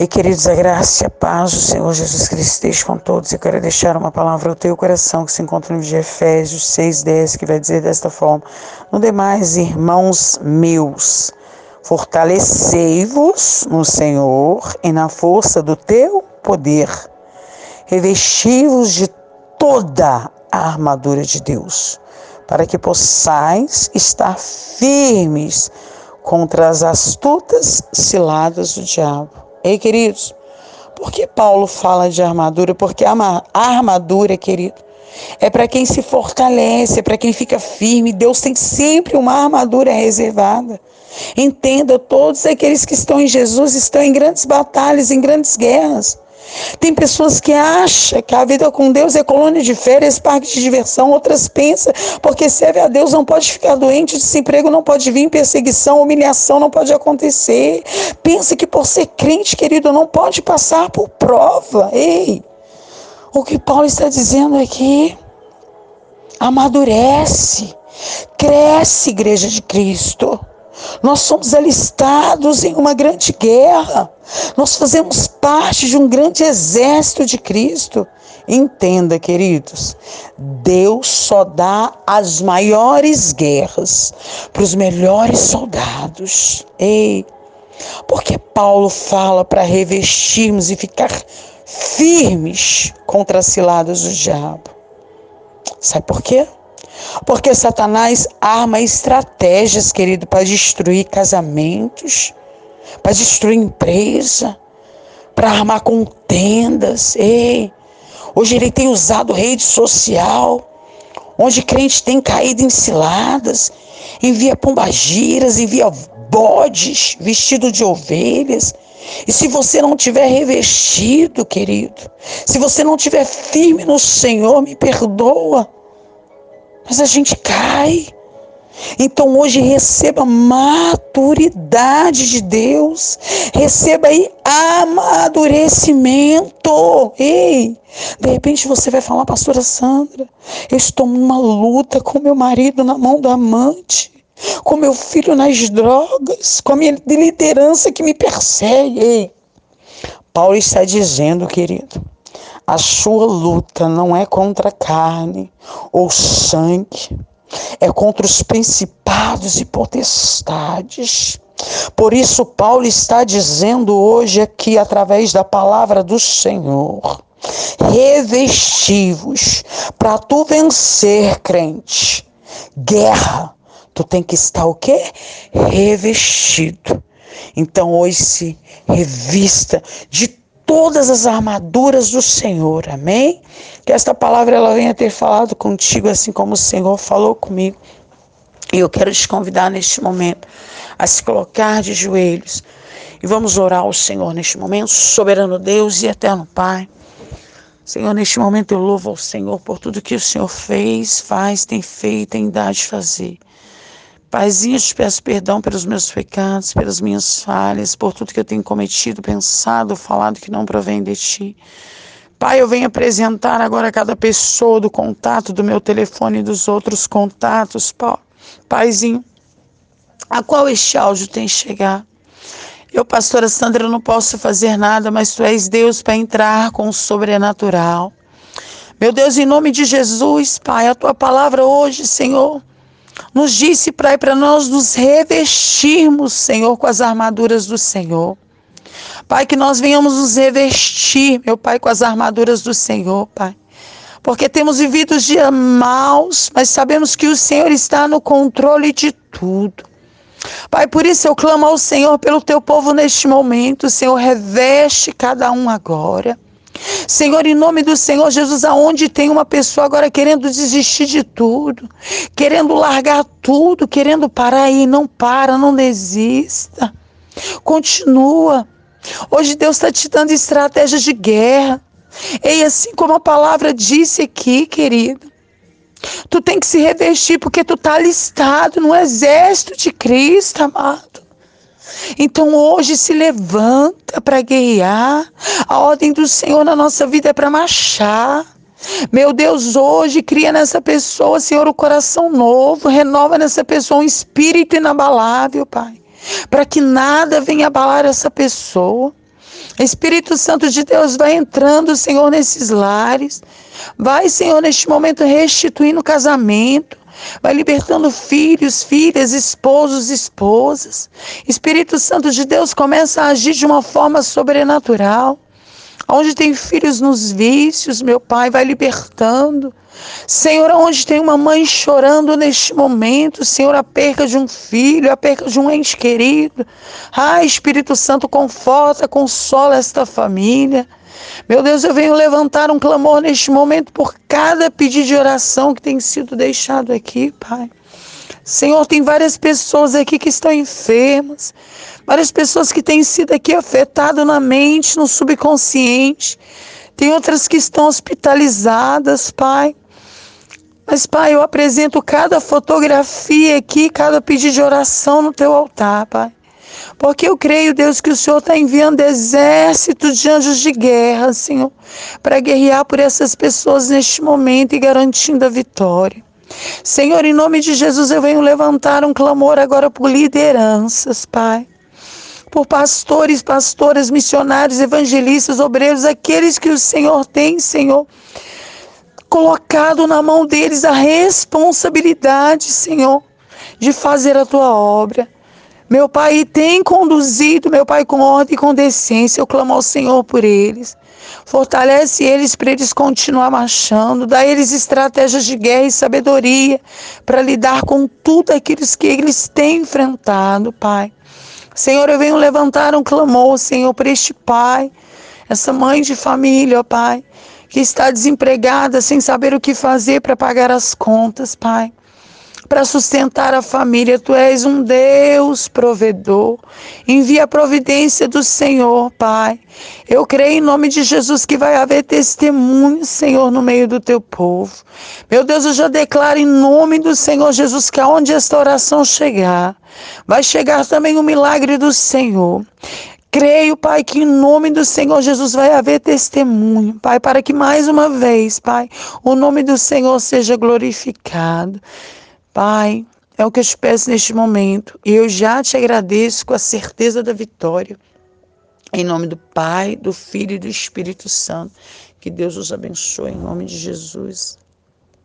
E queridos, a graça e a paz do Senhor Jesus Cristo esteja com todos. Eu quero deixar uma palavra ao teu coração que se encontra no de Efésios 6,10, que vai dizer desta forma: No demais, irmãos meus, fortalecei-vos no Senhor e na força do teu poder. Revesti-vos de toda a armadura de Deus, para que possais estar firmes contra as astutas ciladas do diabo Ei, queridos, por que Paulo fala de armadura? Porque a armadura, querido, é para quem se fortalece, é para quem fica firme. Deus tem sempre uma armadura reservada. Entenda, todos aqueles que estão em Jesus estão em grandes batalhas, em grandes guerras. Tem pessoas que acham que a vida com Deus é colônia de férias, parque de diversão. Outras pensam, porque serve a Deus não pode ficar doente, desemprego não pode vir, perseguição, humilhação não pode acontecer. Pensa que por ser crente, querido, não pode passar por prova. Ei, o que Paulo está dizendo aqui, amadurece, cresce, igreja de Cristo. Nós somos alistados em uma grande guerra. Nós fazemos parte de um grande exército de Cristo. Entenda, queridos, Deus só dá as maiores guerras para os melhores soldados. Ei, porque Paulo fala para revestirmos e ficar firmes contra as ciladas do diabo. Sabe por quê? Porque Satanás arma estratégias, querido, para destruir casamentos, para destruir empresa, para armar contendas. Ei, hoje ele tem usado rede social, onde crentes têm caído em ciladas, envia pombagiras, envia bodes vestidos de ovelhas. E se você não tiver revestido, querido, se você não tiver firme no Senhor, me perdoa. Mas a gente cai. Então hoje receba maturidade de Deus, receba aí amadurecimento. Ei, de repente você vai falar, pastora Sandra, eu estou numa luta com meu marido na mão do amante, com meu filho nas drogas, com a minha liderança que me persegue. Ei, Paulo está dizendo, querido, a sua luta não é contra a carne ou sangue, é contra os principados e potestades. Por isso, Paulo está dizendo hoje aqui, através da palavra do Senhor, revestivos para tu vencer, crente. Guerra, tu tem que estar o quê? Revestido. Então hoje se revista de todas as armaduras do Senhor. Amém? Que esta palavra ela venha ter falado contigo assim como o Senhor falou comigo. E eu quero te convidar neste momento a se colocar de joelhos e vamos orar ao Senhor neste momento, soberano Deus e eterno Pai. Senhor, neste momento eu louvo ao Senhor por tudo que o Senhor fez, faz, tem feito, tem dado de fazer. Paizinho, te peço perdão pelos meus pecados, pelas minhas falhas, por tudo que eu tenho cometido, pensado, falado que não provém de ti. Pai, eu venho apresentar agora cada pessoa do contato do meu telefone e dos outros contatos, Paizinho, a qual este áudio tem chegado. Eu, pastora Sandra, não posso fazer nada, mas tu és Deus para entrar com o sobrenatural. Meu Deus, em nome de Jesus, Pai, a tua palavra hoje, Senhor, nos disse para para nós nos revestirmos, Senhor, com as armaduras do Senhor. Pai, que nós venhamos nos revestir, meu Pai, com as armaduras do Senhor, Pai. Porque temos vivido dias maus, mas sabemos que o Senhor está no controle de tudo. Pai, por isso eu clamo ao Senhor pelo teu povo neste momento. Senhor, reveste cada um agora. Senhor, em nome do Senhor Jesus, aonde tem uma pessoa agora querendo desistir de tudo, querendo largar tudo, querendo parar aí, não para, não desista. Continua. Hoje Deus está te dando estratégias de guerra. E assim como a palavra disse aqui, querido, tu tem que se revestir porque tu está alistado no exército de Cristo, amado. Então hoje se levanta para guerrear. A ordem do Senhor na nossa vida é para marchar. Meu Deus, hoje cria nessa pessoa, Senhor, o um coração novo, renova nessa pessoa um espírito inabalável, Pai, para que nada venha abalar essa pessoa. Espírito Santo de Deus vai entrando, Senhor, nesses lares. Vai, Senhor, neste momento restituindo o casamento. Vai libertando filhos, filhas, esposos, esposas. Espírito Santo de Deus começa a agir de uma forma sobrenatural. Onde tem filhos nos vícios, meu Pai, vai libertando. Senhor, onde tem uma mãe chorando neste momento, Senhor, a perca de um filho, a perca de um ente querido. Ah, Espírito Santo, conforta, consola esta família. Meu Deus, eu venho levantar um clamor neste momento por cada pedido de oração que tem sido deixado aqui, Pai. Senhor, tem várias pessoas aqui que estão enfermas, várias pessoas que têm sido aqui afetadas na mente, no subconsciente. Tem outras que estão hospitalizadas, Pai. Mas, Pai, eu apresento cada fotografia aqui, cada pedido de oração no teu altar, Pai. Porque eu creio, Deus, que o Senhor está enviando exércitos de anjos de guerra, Senhor, para guerrear por essas pessoas neste momento e garantindo a vitória. Senhor, em nome de Jesus, eu venho levantar um clamor agora por lideranças, Pai. Por pastores, pastoras, missionários, evangelistas, obreiros, aqueles que o Senhor tem, Senhor, colocado na mão deles a responsabilidade, Senhor, de fazer a tua obra. Meu Pai tem conduzido, meu Pai, com ordem e com decência. Eu clamo ao Senhor por eles. Fortalece eles para eles continuar marchando. Dá eles estratégias de guerra e sabedoria para lidar com tudo aquilo que eles têm enfrentado, Pai. Senhor, eu venho levantar um clamor, Senhor, para este pai, essa mãe de família, ó Pai que está desempregada sem saber o que fazer para pagar as contas, Pai. Para sustentar a família, tu és um Deus provedor. Envia a providência do Senhor, Pai. Eu creio em nome de Jesus que vai haver testemunho, Senhor, no meio do teu povo. Meu Deus, eu já declaro em nome do Senhor Jesus que aonde esta oração chegar, vai chegar também o milagre do Senhor. Creio, Pai, que em nome do Senhor Jesus vai haver testemunho, Pai, para que mais uma vez, Pai, o nome do Senhor seja glorificado. Pai, é o que eu te peço neste momento e eu já te agradeço com a certeza da vitória. Em nome do Pai, do Filho e do Espírito Santo. Que Deus os abençoe em nome de Jesus.